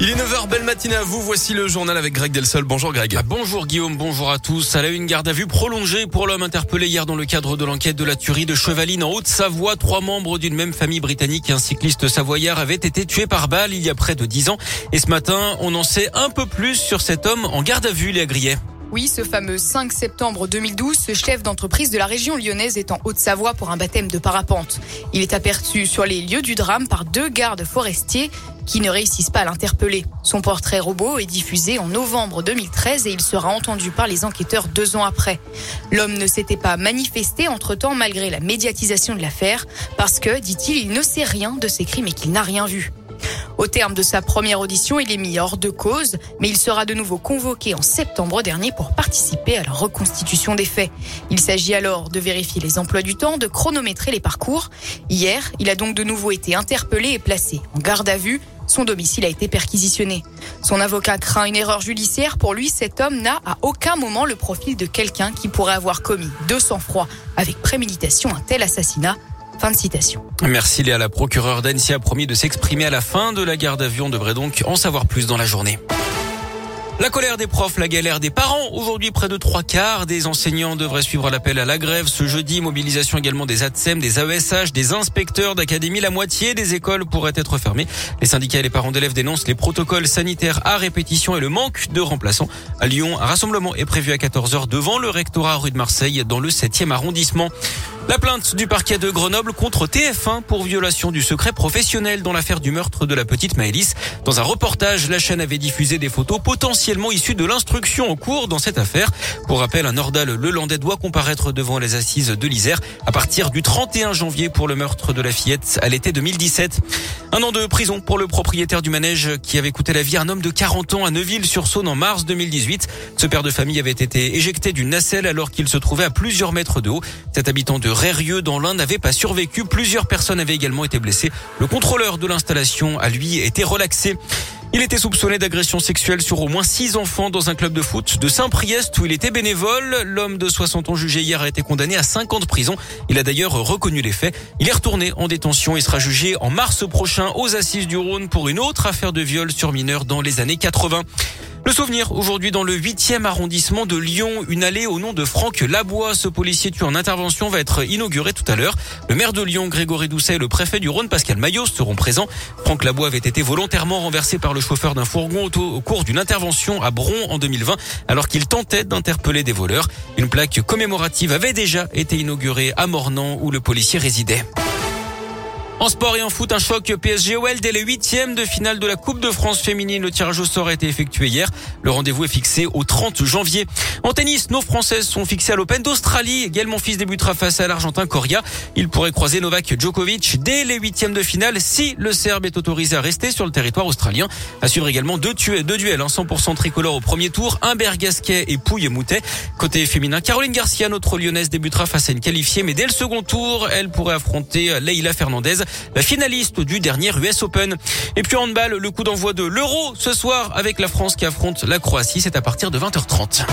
Il est 9h, belle matinée à vous. Voici le journal avec Greg Delsol. Bonjour Greg. Ah, bonjour Guillaume, bonjour à tous. À la une garde à vue prolongée pour l'homme interpellé hier dans le cadre de l'enquête de la tuerie de Chevaline en Haute-Savoie. Trois membres d'une même famille britannique et un cycliste savoyard avaient été tués par balle il y a près de dix ans. Et ce matin, on en sait un peu plus sur cet homme en garde à vue, les Grillet. Oui, ce fameux 5 septembre 2012, ce chef d'entreprise de la région lyonnaise est en Haute-Savoie pour un baptême de parapente. Il est aperçu sur les lieux du drame par deux gardes forestiers qui ne réussissent pas à l'interpeller. Son portrait robot est diffusé en novembre 2013 et il sera entendu par les enquêteurs deux ans après. L'homme ne s'était pas manifesté entre-temps malgré la médiatisation de l'affaire parce que, dit-il, il ne sait rien de ces crimes et qu'il n'a rien vu. Au terme de sa première audition, il est mis hors de cause, mais il sera de nouveau convoqué en septembre dernier pour participer à la reconstitution des faits. Il s'agit alors de vérifier les emplois du temps, de chronométrer les parcours. Hier, il a donc de nouveau été interpellé et placé en garde à vue. Son domicile a été perquisitionné. Son avocat craint une erreur judiciaire. Pour lui, cet homme n'a à aucun moment le profil de quelqu'un qui pourrait avoir commis de sang-froid avec préméditation un tel assassinat. Fin de citation. Merci Léa. La procureure d'Annecy a promis de s'exprimer à la fin de la garde vue. On devrait donc en savoir plus dans la journée. La colère des profs, la galère des parents. Aujourd'hui, près de trois quarts des enseignants devraient suivre l'appel à la grève. Ce jeudi, mobilisation également des ATSEM, des AESH, des inspecteurs d'académie. La moitié des écoles pourraient être fermées. Les syndicats et les parents d'élèves dénoncent les protocoles sanitaires à répétition et le manque de remplaçants. À Lyon, un rassemblement est prévu à 14h devant le rectorat rue de Marseille dans le 7e arrondissement. La plainte du parquet de Grenoble contre TF1 pour violation du secret professionnel dans l'affaire du meurtre de la petite Maëlys. Dans un reportage, la chaîne avait diffusé des photos potentiellement issues de l'instruction en cours dans cette affaire. Pour rappel, un Nordal le Landais doit comparaître devant les assises de l'Isère à partir du 31 janvier pour le meurtre de la fillette à l'été 2017. Un an de prison pour le propriétaire du manège qui avait coûté la vie à un homme de 40 ans à Neuville-sur-Saône en mars 2018. Ce père de famille avait été éjecté d'une nacelle alors qu'il se trouvait à plusieurs mètres de haut. Rérieux dans l'Inde n'avait pas survécu. Plusieurs personnes avaient également été blessées. Le contrôleur de l'installation a lui été relaxé. Il était soupçonné d'agression sexuelle sur au moins six enfants dans un club de foot de Saint-Priest où il était bénévole. L'homme de 60 ans jugé hier a été condamné à 5 ans de prison. Il a d'ailleurs reconnu les faits. Il est retourné en détention et sera jugé en mars prochain aux assises du Rhône pour une autre affaire de viol sur mineur dans les années 80. Le souvenir aujourd'hui dans le 8e arrondissement de Lyon, une allée au nom de Franck Labois. Ce policier tué en intervention va être inauguré tout à l'heure. Le maire de Lyon, Grégory Doucet, et le préfet du Rhône, Pascal Maillot, seront présents. Franck Labois avait été volontairement renversé par le chauffeur d'un fourgon au cours d'une intervention à Bron en 2020, alors qu'il tentait d'interpeller des voleurs. Une plaque commémorative avait déjà été inaugurée à Mornan, où le policier résidait. En sport et en foot, un choc PSG-OL dès les huitièmes de finale de la Coupe de France féminine. Le tirage au sort a été effectué hier. Le rendez-vous est fixé au 30 janvier. En tennis, nos Françaises sont fixées à l'Open d'Australie. Gaël fils débutera face à l'Argentin Coria. Il pourrait croiser Novak Djokovic dès les huitièmes de finale si le Serbe est autorisé à rester sur le territoire australien. À suivre également deux, deux duels, en 100% tricolore au premier tour, un Bergasquet et Pouille Moutet. Côté féminin, Caroline Garcia, notre lyonnaise, débutera face à une qualifiée, mais dès le second tour, elle pourrait affronter Leila Fernandez finaliste du dernier US Open. Et puis handball, le coup d'envoi de l'Euro ce soir avec la France qui affronte la Croatie, c'est à partir de 20h30.